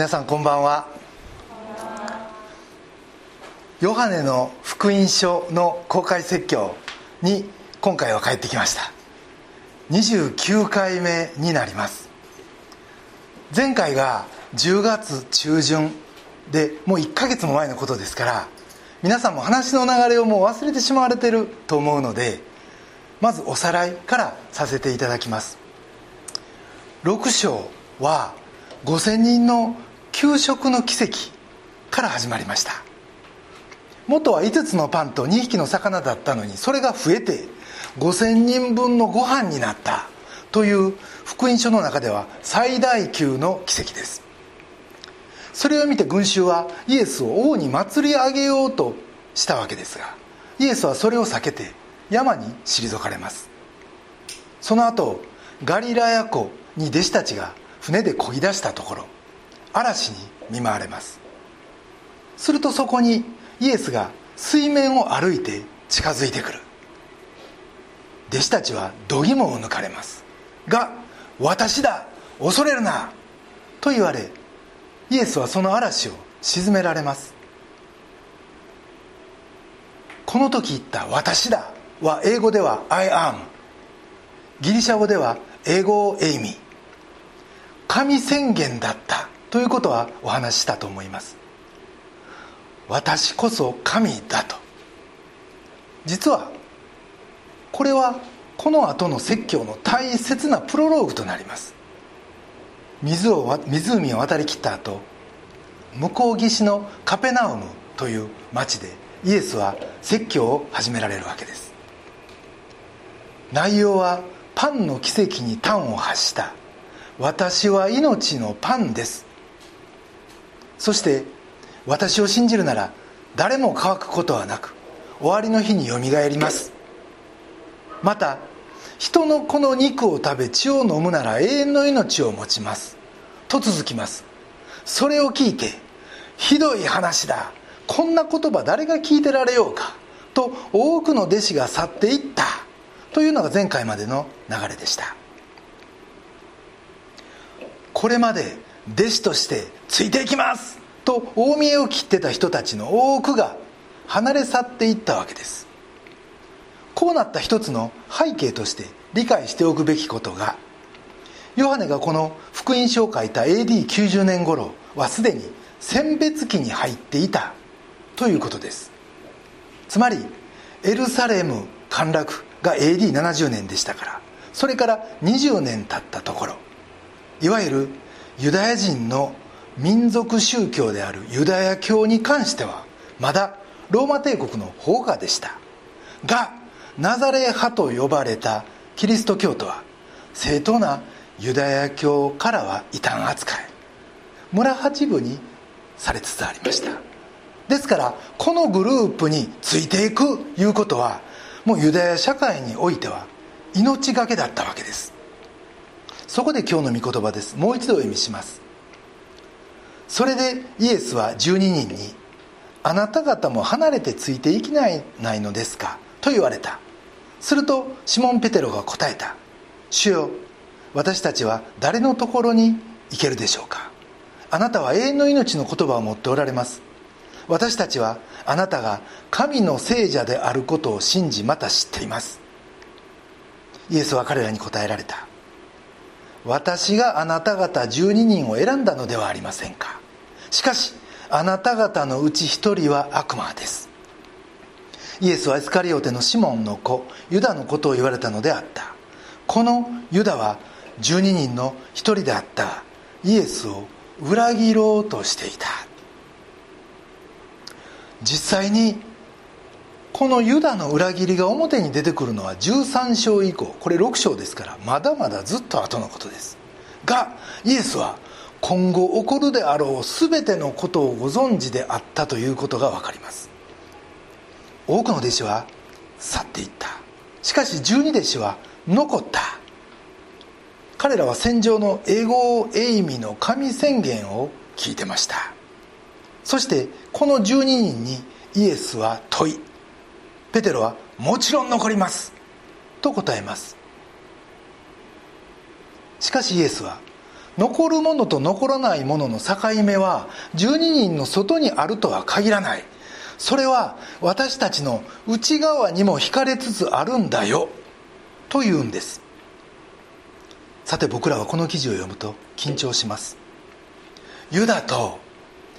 皆さんこんばんは。ヨハネの福音書の公開説教に今回は帰ってきました。29回目になります。前回が10月中旬でもう1ヶ月も前のことですから皆さんも話の流れをもう忘れてしまわれてると思うのでまずおさらいからさせていただきます。6章は5000人の給食の奇跡から始まりました。元は5つのパンと2匹の魚だったのにそれが増えて5000人分のご飯になったという福音書の中では最大級の奇跡です。それを見て群衆はイエスを王に祭り上げようとしたわけですがイエスはそれを避けて山に退かれます。その後ガリラヤ湖に弟子たちが船で漕ぎ出したところ嵐に見舞われます。するとそこにイエスが水面を歩いて近づいてくる。弟子たちは度肝を抜かれます。が「私だ恐れるな!」と言われイエスはその嵐を沈められます。この時言った「私だ」は英語では「I am」ギリシャ語では英語を「エイミ」神宣言だった。ということはお話ししたと思います。私こそ神だと。実はこれはこの後の説教の大切なプロローグとなります。水を湖を渡りきった後向こう岸のカペナウムという町でイエスは説教を始められるわけです。内容はパンの奇跡に端を発した。私は命のパンです。そして私を信じるなら誰も乾くことはなく終わりの日によみがえります。また人の子の肉を食べ血を飲むなら永遠の命を持ちます。と続きます。それを聞いてひどい話だ。こんな言葉誰が聞いてられようか。と多くの弟子が去っていった。というのが前回までの流れでした。これまで弟子としてついていきます。と大見えを切ってた人たちの多くが離れ去っていったわけです。こうなった一つの背景として理解しておくべきことがヨハネがこの福音書を書いた AD90 年頃はすでに選別期に入っていたということです。つまりエルサレム陥落が AD70 年でしたからそれから20年経ったところいわゆるユダヤ人の民族宗教であるユダヤ教に関してはまだローマ帝国の放下でした。がナザレ派と呼ばれたキリスト教徒は正当なユダヤ教からは異端扱い村八部にされつつありました。ですからこのグループについていくいうことはもうユダヤ社会においては命がけだったわけです。そこで今日の御言葉です。もう一度お読みします。それでイエスは12人に「あなた方も離れてついていきないないのですか?」と言われた。するとシモン・ペテロが答えた「主よ私たちは誰のところに行けるでしょうか？あなたは永遠の命の言葉を持っておられます。私たちはあなたが神の聖者であることを信じまた知っています。イエスは彼らに答えられた。私があなた方12人を選んだのではありませんか。しかしあなた方のうち1人は悪魔です。イエスはエスカリオテのシモンの子ユダのことを言われたのであった。このユダは12人の1人であった。イエスを裏切ろうとしていた。実際にこのユダの裏切りが表に出てくるのは13章以降。これ6章ですからまだまだずっと後のことです。がイエスは今後起こるであろう全てのことをご存知であったということが分かります。多くの弟子は去っていった。しかし十二弟子は残った。彼らは戦場のエゴエイミの神宣言を聞いてました。そしてこの12人にイエスは問い。ペテロは「もちろん残ります」と答えます。しかしイエスは残るものと残らないものの境目は12人の外にあるとは限らない。それは私たちの内側にも惹かれつつあるんだよ。というんです。さて僕らはこの記事を読むと緊張します。ユダと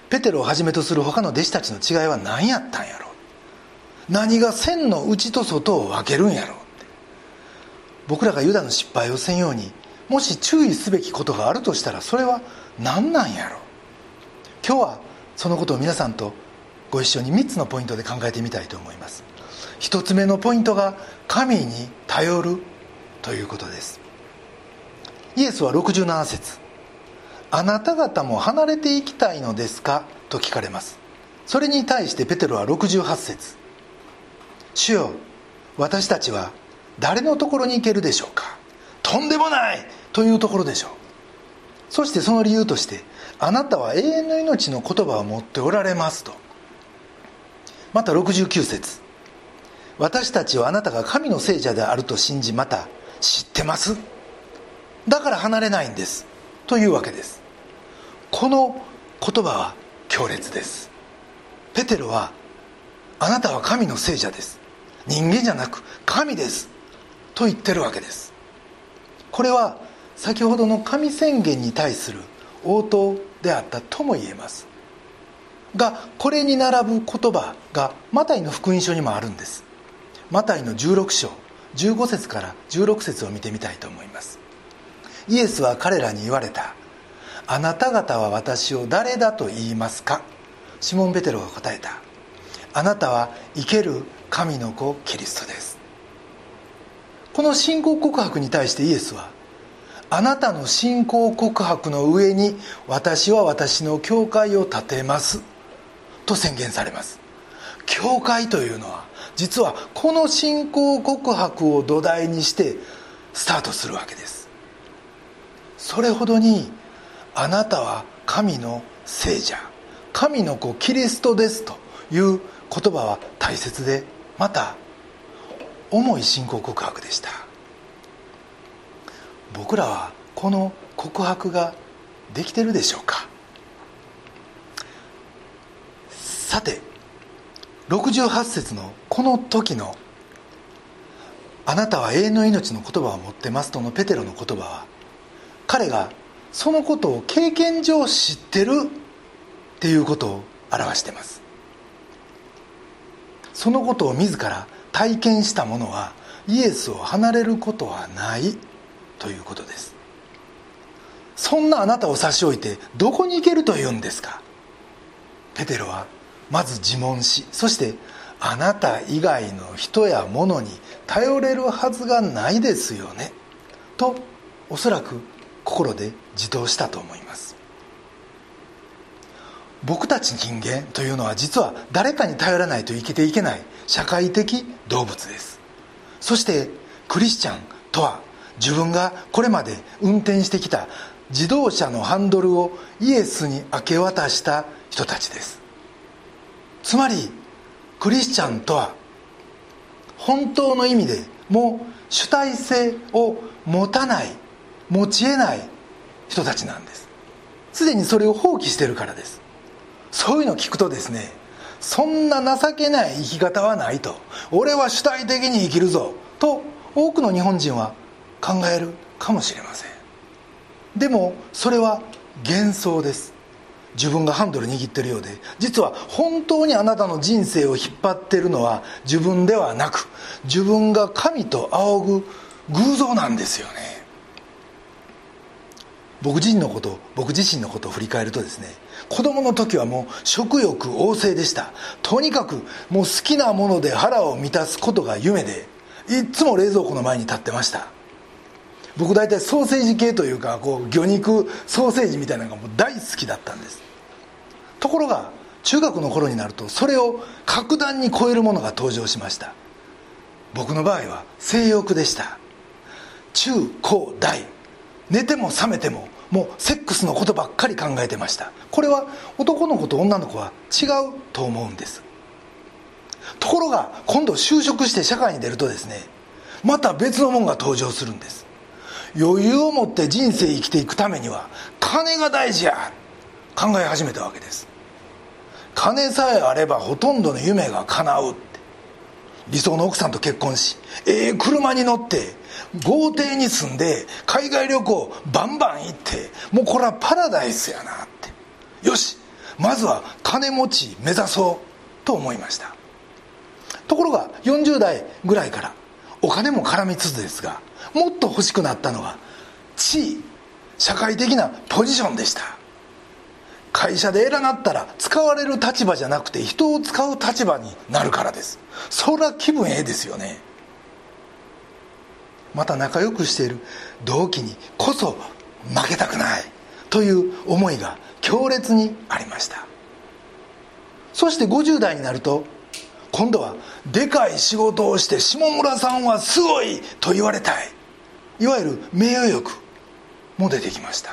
ペテロをはじめとする他の弟子たちの違いは何やったんやろ何が線の内と外を分けるんやろって僕らがユダの失敗をせんようにもし注意すべきことがあるとしたらそれは何なんやろう。今日はそのことを皆さんとご一緒に3つのポイントで考えてみたいと思います。1つ目のポイントが神に頼るということです。イエスは67節あなた方も離れていきたいのですか?」と聞かれます。それに対してペテロは68節主よ私たちは誰のところに行けるでしょうか？とんでもない！というところでしょう。そしてその理由としてあなたは永遠の命の言葉を持っておられますと。また69節。私たちはあなたが神の聖者であると信じまた知ってます？だから離れないんです。というわけです。この言葉は強烈です。ペテロはあなたは神の聖者です。人間じゃなく神ですと言ってるわけです。これは先ほどの神宣言に対する応答であったとも言えます。がこれに並ぶ言葉がマタイの福音書にもあるんです。マタイの16章15節から16節を見てみたいと思います。イエスは彼らに言われた。あなた方は私を誰だと言いますか？シモン・ベテロが答えた。あなたは生ける神の子キリストです。この信仰告白に対してイエスはあなたの信仰告白の上に私は私の教会を建てますと宣言されます。教会というのは実はこの信仰告白を土台にしてスタートするわけです。それほどにあなたは神の聖者神の子キリストですという言葉は大切でまた重い信仰告白でした。僕らはこの告白ができてるでしょうか。さて68節のこの時の「あなたは永遠の命の言葉を持ってます」とのペテロの言葉は彼がそのことを経験上知ってるっていうことを表してます。そのことを自ら体験した者はイエスを離れることはないということです。そんなあなたを差し置いてどこに行けるというんですか？ペテロはまず自問しそしてあなた以外の人や物に頼れるはずがないですよね。とおそらく心で自答したと思います。僕たち人間というのは実は誰かに頼らないと生きていけない社会的動物です。そしてクリスチャンとは自分がこれまで運転してきた自動車のハンドルをイエスに明け渡した人たちです。つまりクリスチャンとは本当の意味でもう主体性を持たない持ち得ない人たちなんです。すでにそれを放棄してるからです。そういうのを聞くとですねそんな情けない生き方はないと。俺は主体的に生きるぞ。と多くの日本人は考えるかもしれません。でもそれは幻想です。自分がハンドル握ってるようで。実は本当にあなたの人生を引っ張ってるのは自分ではなく自分が神と仰ぐ偶像なんですよね。僕自身のこと僕自身のことを振り返るとですね子供の時はもう食欲旺盛でした。とにかくもう好きなもので腹を満たすことが夢でいつも冷蔵庫の前に立ってました。僕大体ソーセージ系というかこう魚肉ソーセージみたいなのがもう大好きだったんです。ところが中学の頃になるとそれを格段に超えるものが登場しました。僕の場合は性欲でした。中高大。寝ても覚めてももうセックスのことばっかり考えてました。これは男の子と女の子は違うと思うんです。ところが今度就職して社会に出るとですねまた別のもんが登場するんです。余裕を持って人生生きていくためには金が大事や考え始めたわけです。金さえあればほとんどの夢が叶うって。理想の奥さんと結婚しええ車に乗って豪邸に住んで海外旅行バンバン行ってもうこれはパラダイスやなって。よしまずは金持ち目指そうと思いました。ところが40代ぐらいからお金も絡みつつですがもっと欲しくなったのは地位社会的なポジションでした。会社で偉なったら使われる立場じゃなくて人を使う立場になるからです。そりゃ気分ええですよね。また仲良くしている同期にこそ負けたくない。という思いが強烈にありました。そして50代になると今度はでかい仕事をして下村さんはすごいと言われたい。いわゆる名誉欲も出てきました。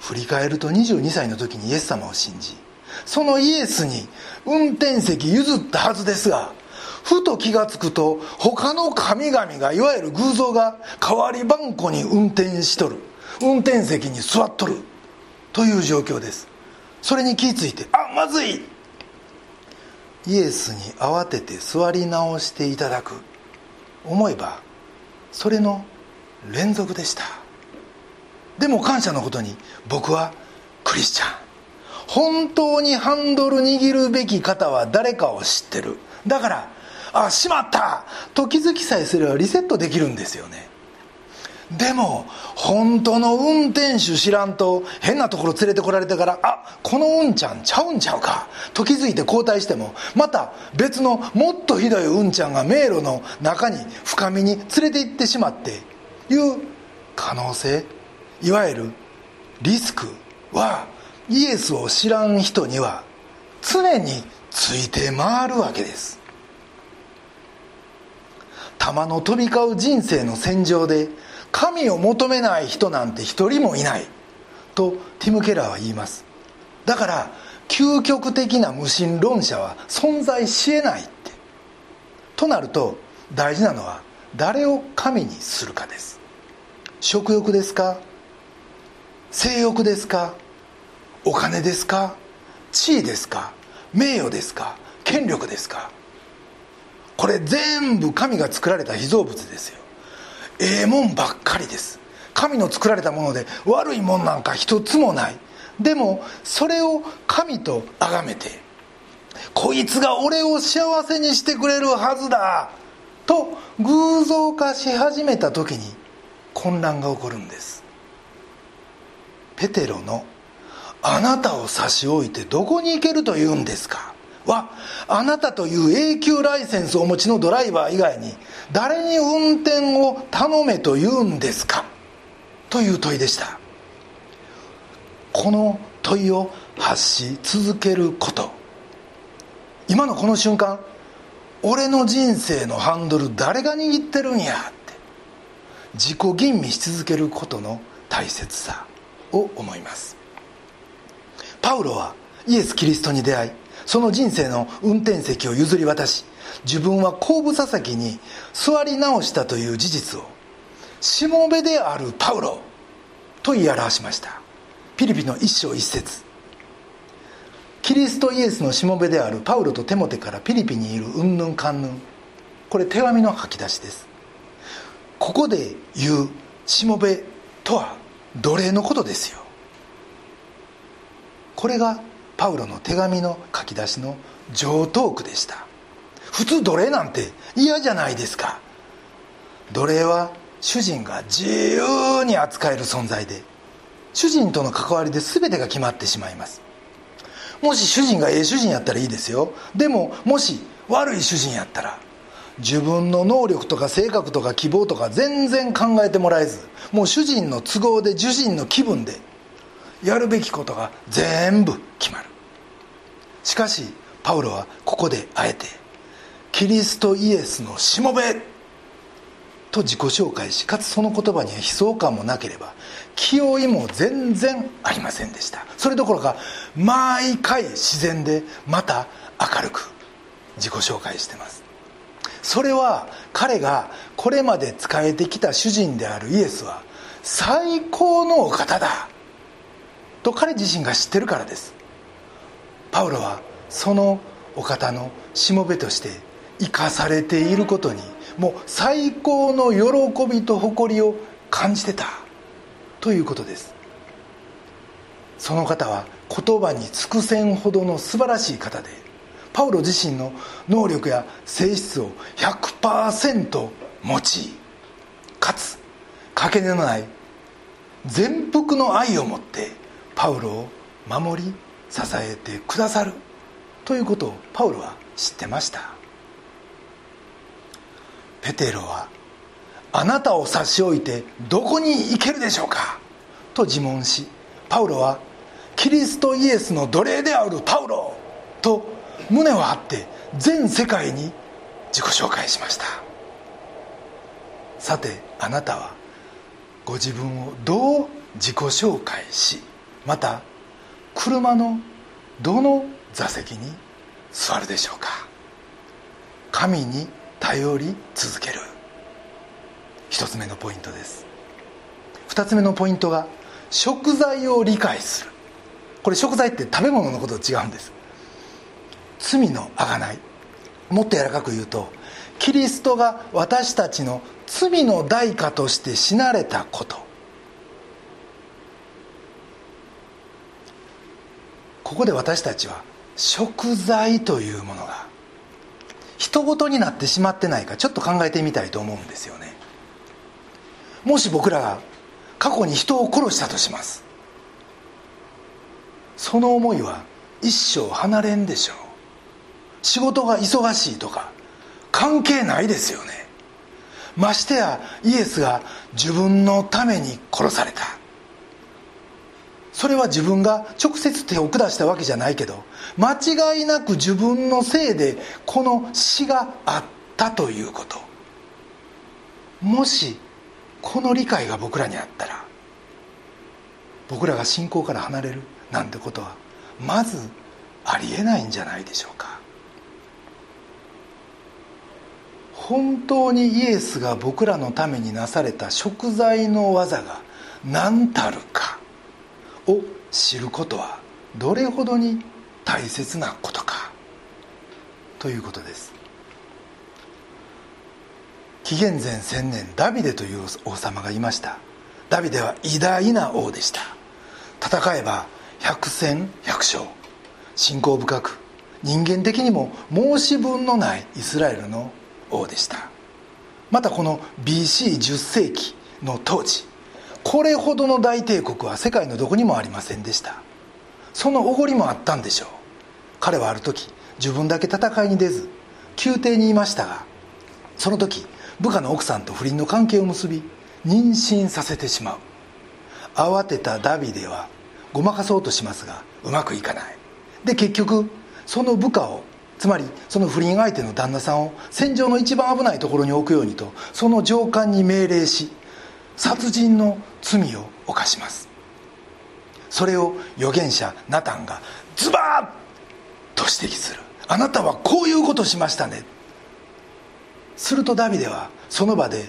振り返ると22歳の時にイエス様を信じそのイエスに運転席譲ったはずですがふと気が付くと他の神々がいわゆる偶像が代わり番号に運転しとる。運転席に座っとる。という状況です。それに気付いてあまずい。イエスに慌てて座り直していただく。思えばそれの連続でした。でも感謝のことに僕はクリスチャン。本当にハンドル握るべき方は誰かを知ってる。だからあしまった。と気づきさえすればリセットできるんですよね。でも本当の運転手知らんと変なところ連れてこられてからあこのうんちゃんちゃうんちゃうか。と気づいて交代してもまた別のもっとひどいうんちゃんが迷路の中に深みに連れて行ってしまっていう可能性いわゆるリスクはイエスを知らん人には常について回るわけです。玉の飛び交う人生の戦場で神を求めない人なんて一人もいない。とティム・ケラーは言います。だから究極的な無神論者は存在しえないって。となると大事なのは誰を神にするかです。食欲ですか？性欲ですか？お金ですか？地位ですか？名誉ですか？権力ですか？これ全部神が作られた被造物ですよ。ええもんばっかりです。神の作られたもので悪いもんなんか一つもない。でもそれを神と崇めてこいつが俺を幸せにしてくれるはずだと偶像化し始めた時に混乱が起こるんです。ペテロの「あなたを差し置いてどこに行けるというんですか?」はあなたという永久ライセンスをお持ちのドライバー以外に誰に運転を頼めと言うんですか？という問いでした。この問いを発し続けること。今のこの瞬間俺の人生のハンドル誰が握ってるんや？って。自己吟味し続けることの大切さを思います。パウロはイエス・キリストに出会いその人生の運転席を譲り渡し自分は後部座席に座り直したという事実をしもべであるパウロと言い表しました。ピリピの一章一節。キリストイエスのしもべであるパウロとテモテからピリピにいるうんぬんかんぬん。これ手紙の吐き出しです。ここで言うしもべとは奴隷のことですよ。これがパウロの手紙の書き出しの上等句でした。普通奴隷なんて嫌じゃないですか。奴隷は主人が自由に扱える存在で主人との関わりで全てが決まってしまいます。もし主人がええ主人やったらいいですよ。でももし悪い主人やったら自分の能力とか性格とか希望とか全然考えてもらえずもう主人の都合で主人の気分でやるべきことが全部決まる。しかしパウロはここであえてキリストイエスのしもべと自己紹介しかつその言葉には悲壮感もなければ気負いも全然ありませんでした。それどころか毎回自然でまた明るく自己紹介してます。それは彼がこれまで仕えてきた主人であるイエスは最高のお方だ。と彼自身が知ってるからです。パウロはそのお方のしもべとして生かされていることにもう最高の喜びと誇りを感じてた。ということです。その方は言葉に尽くせんほどの素晴らしい方でパウロ自身の能力や性質を100%持ちかつかけねのない全幅の愛を持ってパウロを守り支えてくださる。ということをパウロは知ってました。ペテロは「あなたを差し置いてどこに行けるでしょうか?」と自問しパウロは「キリストイエスの奴隷であるパウロ」と胸を張って全世界に自己紹介しました。さてあなたはご自分をどう自己紹介しまた車のどの座席に座るでしょうか？神に頼り続ける。一つ目のポイントです。二つ目のポイントが食材を理解する。これ食材って食べ物のことと違うんです。罪のあがない。もっと柔らかく言うとキリストが私たちの罪の代価として死なれたこと。ここで私たちは食材というものが人事になってしまってないかちょっと考えてみたいと思うんですよね。もし僕らが過去に人を殺したとします。その思いは一生離れんでしょう。仕事が忙しいとか関係ないですよね。ましてやイエスが自分のために殺された。それは自分が直接手を下したわけじゃないけど間違いなく自分のせいでこの死があったということ。もしこの理解が僕らにあったら僕らが信仰から離れるなんてことはまずありえないんじゃないでしょうか。本当にイエスが僕らのためになされた食材の技が何たるか。を知ることはどれほどに大切なことかということです。紀元前1000年ダビデという王様がいました。ダビデは偉大な王でした。戦えば百戦百勝。信仰深く人間的にも申し分のないイスラエルの王でした。またこの BC10 世紀の当時これほどの大帝国は世界のどこにもありませんでした。そのおごりもあったんでしょう。彼はある時自分だけ戦いに出ず宮廷にいましたがその時部下の奥さんと不倫の関係を結び妊娠させてしまう。慌てたダビデはごまかそうとしますがうまくいかない。で結局その部下をつまりその不倫相手の旦那さんを戦場の一番危ないところに置くようにとその上官に命令し殺人の罪を犯します。それを預言者ナタンがズバッと指摘する。あなたはこういうことしましたね。するとダビデはその場で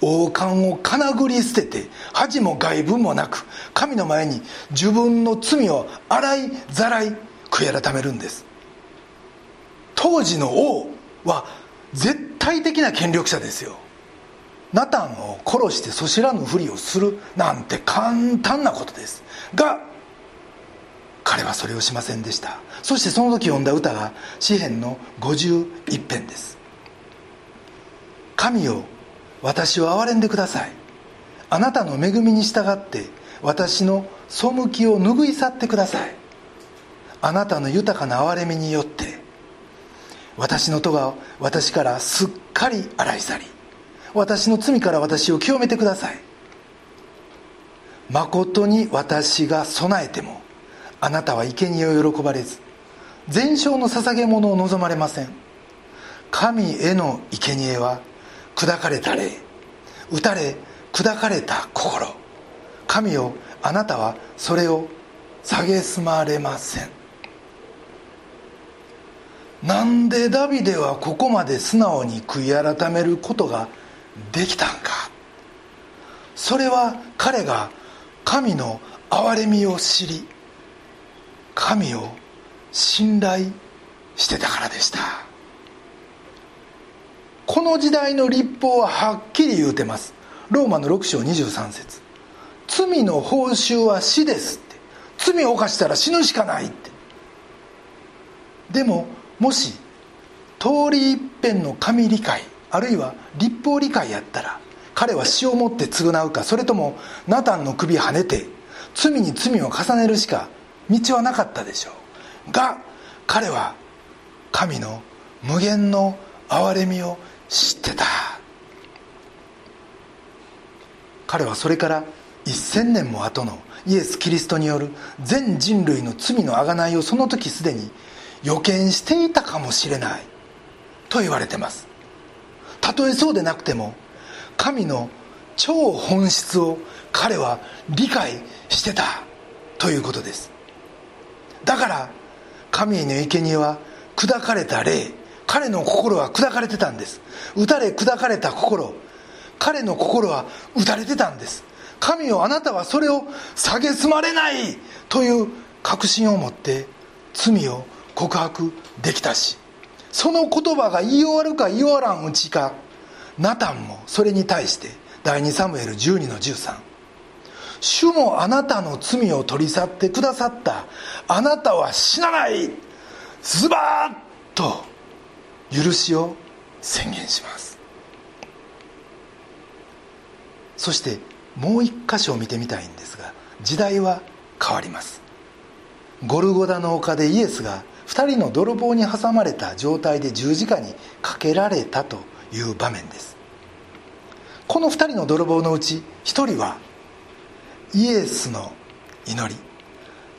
王冠をかなぐり捨てて恥も外聞もなく神の前に自分の罪を洗いざらい悔い改めるんです。当時の王は絶対的な権力者ですよ。ナタンを殺してそしらぬふりをするなんて簡単なことです。が彼はそれをしませんでした。そしてその時読んだ歌が詩篇の51編です。神よ私を憐れんでください。あなたの恵みに従って私の背きを拭い去ってください。あなたの豊かな憐れみによって私の戸が私からすっかり洗い去り私の罪から私を清めてください。まことに私が備えてもあなたは生贄を喜ばれず全焼の捧げ物を望まれません。神への生贄は砕かれた霊打たれ砕かれた心。神よあなたはそれを蔑まれません。なんでダビデはここまで素直に悔い改めることができたんか。それは彼が神の憐れみを知り神を信頼してたからでした。この時代の立法ははっきり言うてます。ローマの6章23節。罪の報酬は死です」って。罪を犯したら死ぬしかないって。でももし通り一遍の神理解あるいは立法理解やったら彼は死をもって償うかそれともナタンの首跳ねて罪に罪を重ねるしか道はなかったでしょう。が彼は神の無限の憐れみを知ってた。彼はそれから1000年も後のイエス・キリストによる全人類の罪の贖いをその時すでに予見していたかもしれないと言われてます。たとえそうでなくても神の超本質を彼は理解してたということです。だから神への生贄は砕かれた霊彼の心は砕かれてたんです。打たれ砕かれた心彼の心は打たれてたんです。神よあなたはそれを蔑まれないという確信を持って罪を告白できたしその言葉が言い終わるか言い終わらんうちかナタンもそれに対して第2サムエル12の13主もあなたの罪を取り去ってくださったあなたは死なないズバッと許しを宣言します。そしてもう一箇所を見てみたいんですが時代は変わります。ゴルゴダの丘でイエスが2人の泥棒に挟まれた状態で十字架にかけられたという場面です。この2人の泥棒のうち1人はイエスの祈り。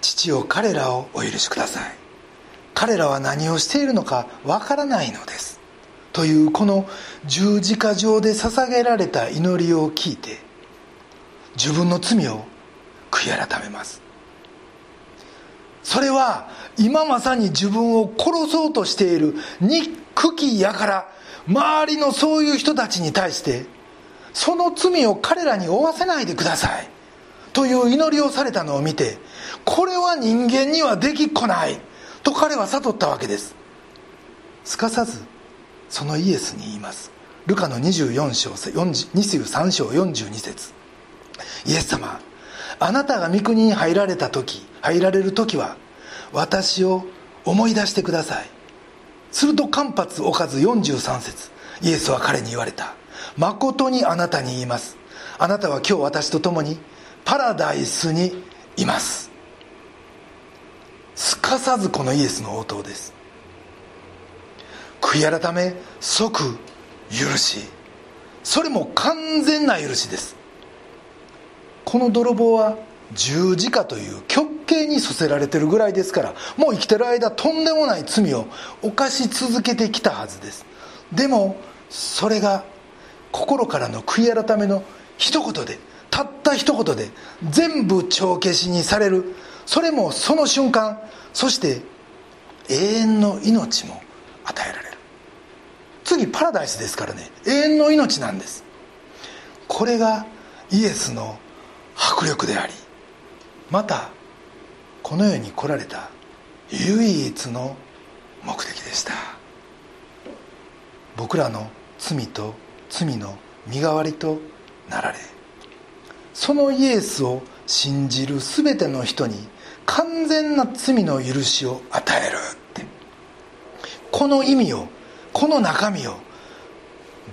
父を彼らをお許しください。彼らは何をしているのかわからないのです。というこの十字架上で捧げられた祈りを聞いて自分の罪を悔い改めます。それは今まさに自分を殺そうとしている憎きやから周りのそういう人たちに対してその罪を彼らに負わせないでください。という祈りをされたのを見てこれは人間にはできっこない。と彼は悟ったわけです。すかさずそのイエスに言います。ルカの24章23章42節。イエス様あなたが御国に入られた時入られる時は私を思い出してください。すると間髪置かず43節。イエスは彼に言われた。誠にあなたに言います。あなたは今日私と共にパラダイスにいます。すかさずこのイエスの応答です。悔い改め即許し。それも完全な許しです。この泥棒は十字架という極刑に処せられてるぐらいですからもう生きてる間とんでもない罪を犯し続けてきたはずです。でもそれが心からの悔い改めの一言でたった一言で全部帳消しにされる。それもその瞬間そして永遠の命も与えられる。次パラダイスですからね。永遠の命なんです。これがイエスの迫力でありまたこの世に来られた唯一の目的でした。僕らの罪と罪の身代わりとなられそのイエスを信じる全ての人に完全な罪の許しを与えるって。この意味をこの中身を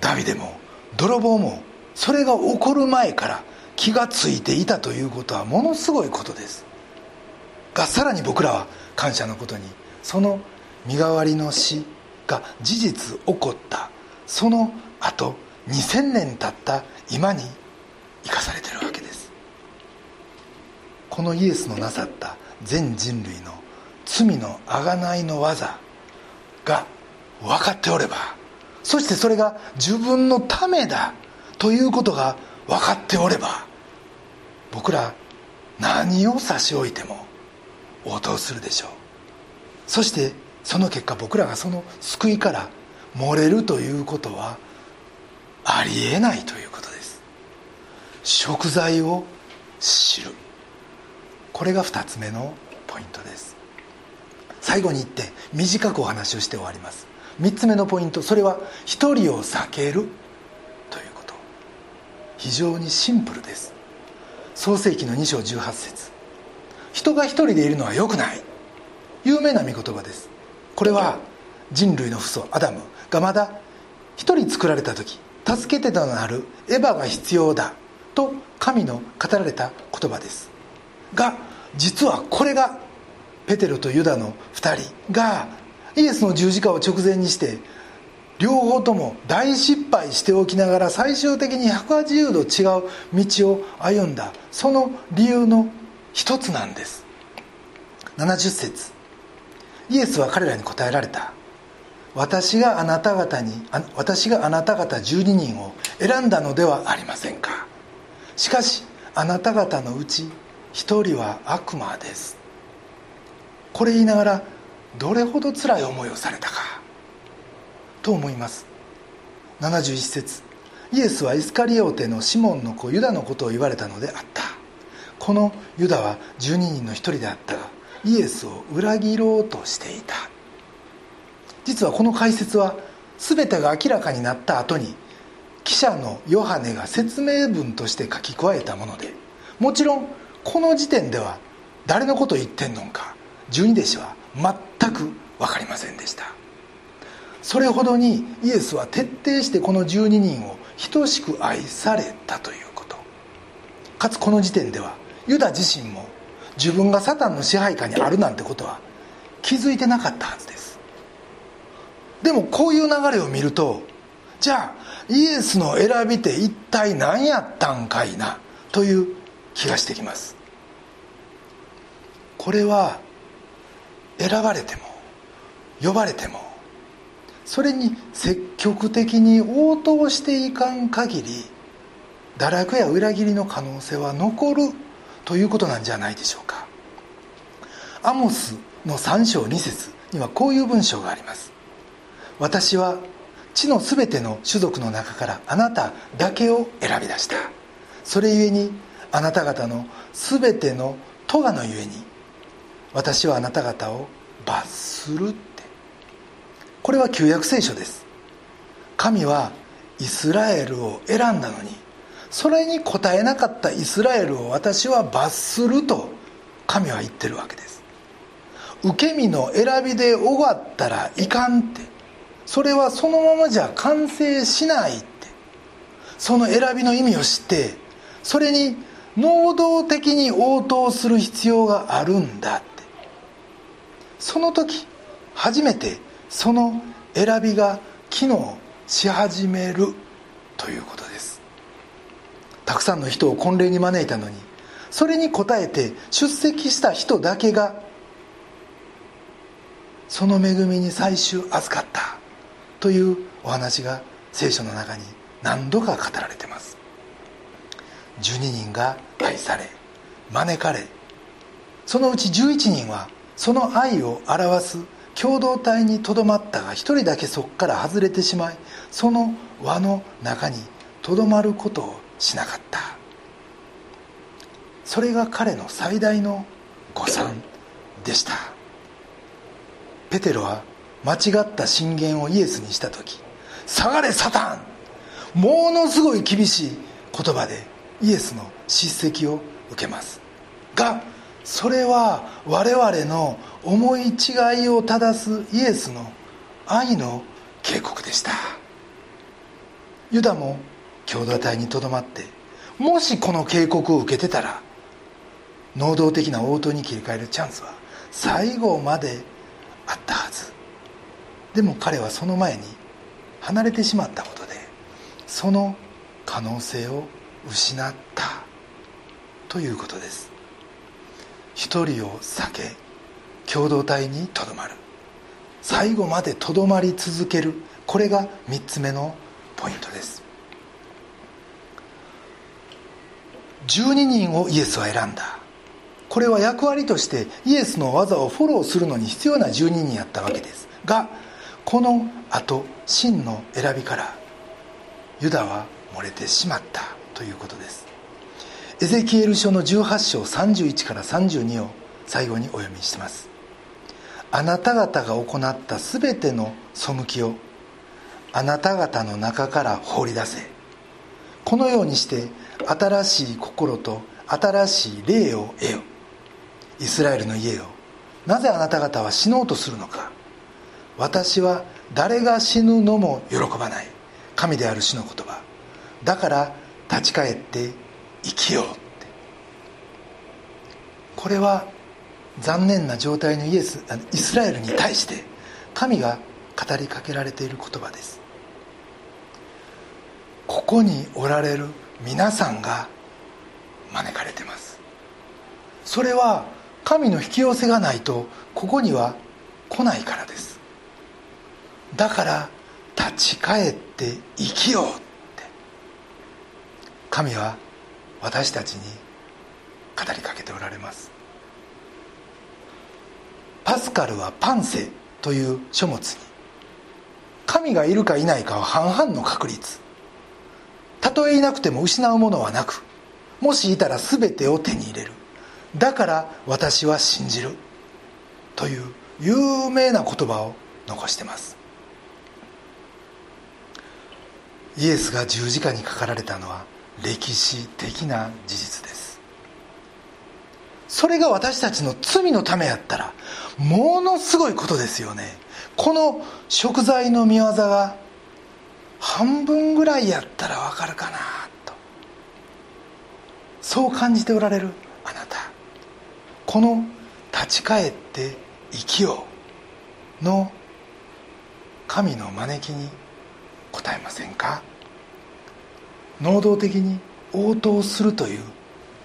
ダビデも泥棒もそれが起こる前から気がついていたということはものすごいことです。がさらに僕らは感謝のことにその身代わりの死が事実起こった。その後2000年経った今に生かされてるわけです。このイエスのなさった全人類の罪の贖いの技が分かっておればそしてそれが自分のためだということが分かっておれば僕ら何を差し置いても応答するでしょう。そしてその結果僕らがその救いから漏れるということはありえないということです。食材を知る。これが2つ目のポイントです。最後に言って短くお話をして終わります。3つ目のポイントそれは一人を避けるということ。非常にシンプルです。創世紀の2章18節。人が一人でいるのは良くない。有名な御言葉です。これは人類の父祖アダム。がまだ一人作られた時助けてとなるエヴァが必要だ。と神の語られた言葉です。が実はこれがペテロとユダの2人がイエスの十字架を直前にして両方とも大失敗しておきながら最終的に180度違う道を歩んだ。その理由の一つなんです。70節。イエスは彼らに答えられた。私があなた方に私があなた方12人を選んだのではありませんか。しかしあなた方のうち1人は悪魔です。これ言いながらどれほど辛い思いをされたか。と思います。71節イエスはイスカリオテのシモンの子ユダのことを言われたのであった。このユダは12人の一人であった。がイエスを裏切ろうとしていた。実はこの解説は全てが明らかになった後に記者のヨハネが説明文として書き加えたものでもちろんこの時点では誰のことを言ってんのか十二弟子は全く分かりませんでした。それほどにイエスは徹底してこの12人を等しく愛されたということ。かつこの時点ではユダ自身も自分がサタンの支配下にあるなんてことは気づいてなかったはずです。でもこういう流れを見るとじゃあイエスの選びて一体何やったんかいなという気がしてきます。これは選ばれても呼ばれてもそれに積極的に応答していかん限り堕落や裏切りの可能性は残るということなんじゃないでしょうか。アモスの3章2節にはこういう文章があります。私は地のすべての種族の中からあなただけを選び出した。それゆえにあなた方のすべての咎のゆえに私はあなた方を罰するこれは旧約聖書です。神はイスラエルを選んだのにそれに応えなかったイスラエルを私は罰すると神は言ってるわけです。受け身の選びで終わったらいかんってそれはそのままじゃ完成しないってその選びの意味を知ってそれに能動的に応答する必要があるんだって。その時初めてその選びが機能し始めるということです。たくさんの人を婚礼に招いたのにそれに応えて出席した人だけがその恵みに最終預かったというお話が聖書の中に何度か語られてます。12人が愛され招かれそのうち11人はその愛を表す共同体にとどまったが一人だけそこから外れてしまいその輪の中にとどまることをしなかった。それが彼の最大の誤算でした。ペテロは間違った進言をイエスにした時「下がれサタン!」ものすごい厳しい言葉でイエスの叱責を受けます。がそれは我々の思い違いを正すイエスの愛の警告でした。ユダも共同体にとどまってもしこの警告を受けてたら能動的な応答に切り替えるチャンスは最後まであったはず。でも彼はその前に離れてしまったことでその可能性を失った。ということです。一人を避け共同体にとどまる。最後までとどまり続ける。これが3つ目のポイントです。12人をイエスは選んだ。これは役割としてイエスの技をフォローするのに必要な12人やったわけです。がこのあと真の選びからユダは漏れてしまったということです。エゼキエル書の18章31から32を最後にお読みします。あなた方が行った全ての背きをあなた方の中から放り出せ。このようにして新しい心と新しい霊を得よ。イスラエルの家よ。なぜあなた方は死のうとするのか。私は誰が死ぬのも喜ばない。神である主の言葉。だから立ち返って生きようって。これは残念な状態のイエスイスラエルに対して神が語りかけられている言葉です。ここにおられる皆さんが招かれてます。それは神の引き寄せがないとここには来ないからです。だから立ち返って生きようって。神は私たちに語りかけておられます。パスカルはパンセという書物に神がいるかいないかは半々の確率。たとえいなくても失うものはなくもしいたら全てを手に入れる。だから私は信じる。という有名な言葉を残してます。イエスが十字架にかかられたのは歴史的な事実です。それが私たちの罪のためやったらものすごいことですよね。この食材の見業が半分ぐらいやったらわかるかなと。そう感じておられるあなた。この「立ち返って生きよう」の神の招きに応えませんか？能動的に応答するという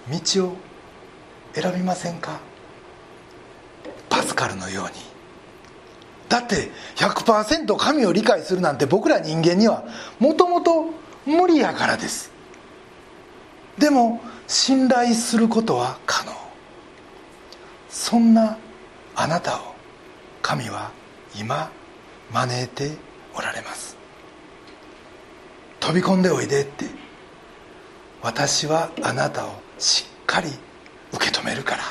道を選びませんか？パスカルのように。だって100%神を理解するなんて僕ら人間にはもともと無理やからです。でも信頼することは可能。そんなあなたを神は今招いておられます。飛び込んでおいでって私はあなたをしっかり受け止めるから。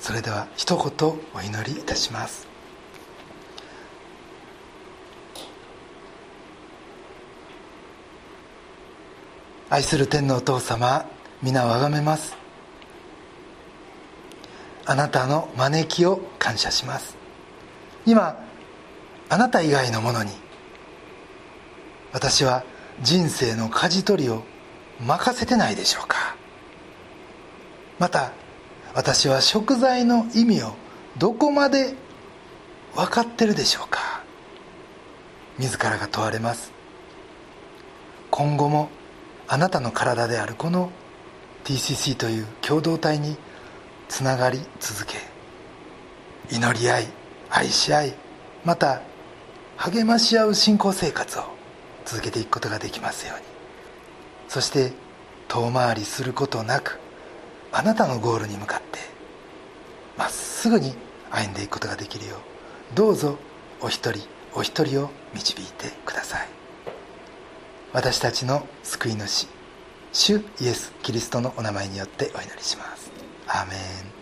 それでは一言お祈りいたします。愛する天のお父様皆をあがめます。あなたの招きを感謝します。今あなた以外のものに私は人生の舵取りを任せてないでしょうか。また私は食材の意味をどこまで分かってるでしょうか。自らが問われます。今後もあなたの体であるこの TCC という共同体につながり続け祈り合い愛し合いまた励まし合う信仰生活を続けていくことができますように。そして遠回りすることなくあなたのゴールに向かってまっすぐに歩んでいくことができるようどうぞお一人お一人を導いてください。私たちの救い主主イエス・キリストのお名前によってお祈りします。アーメン。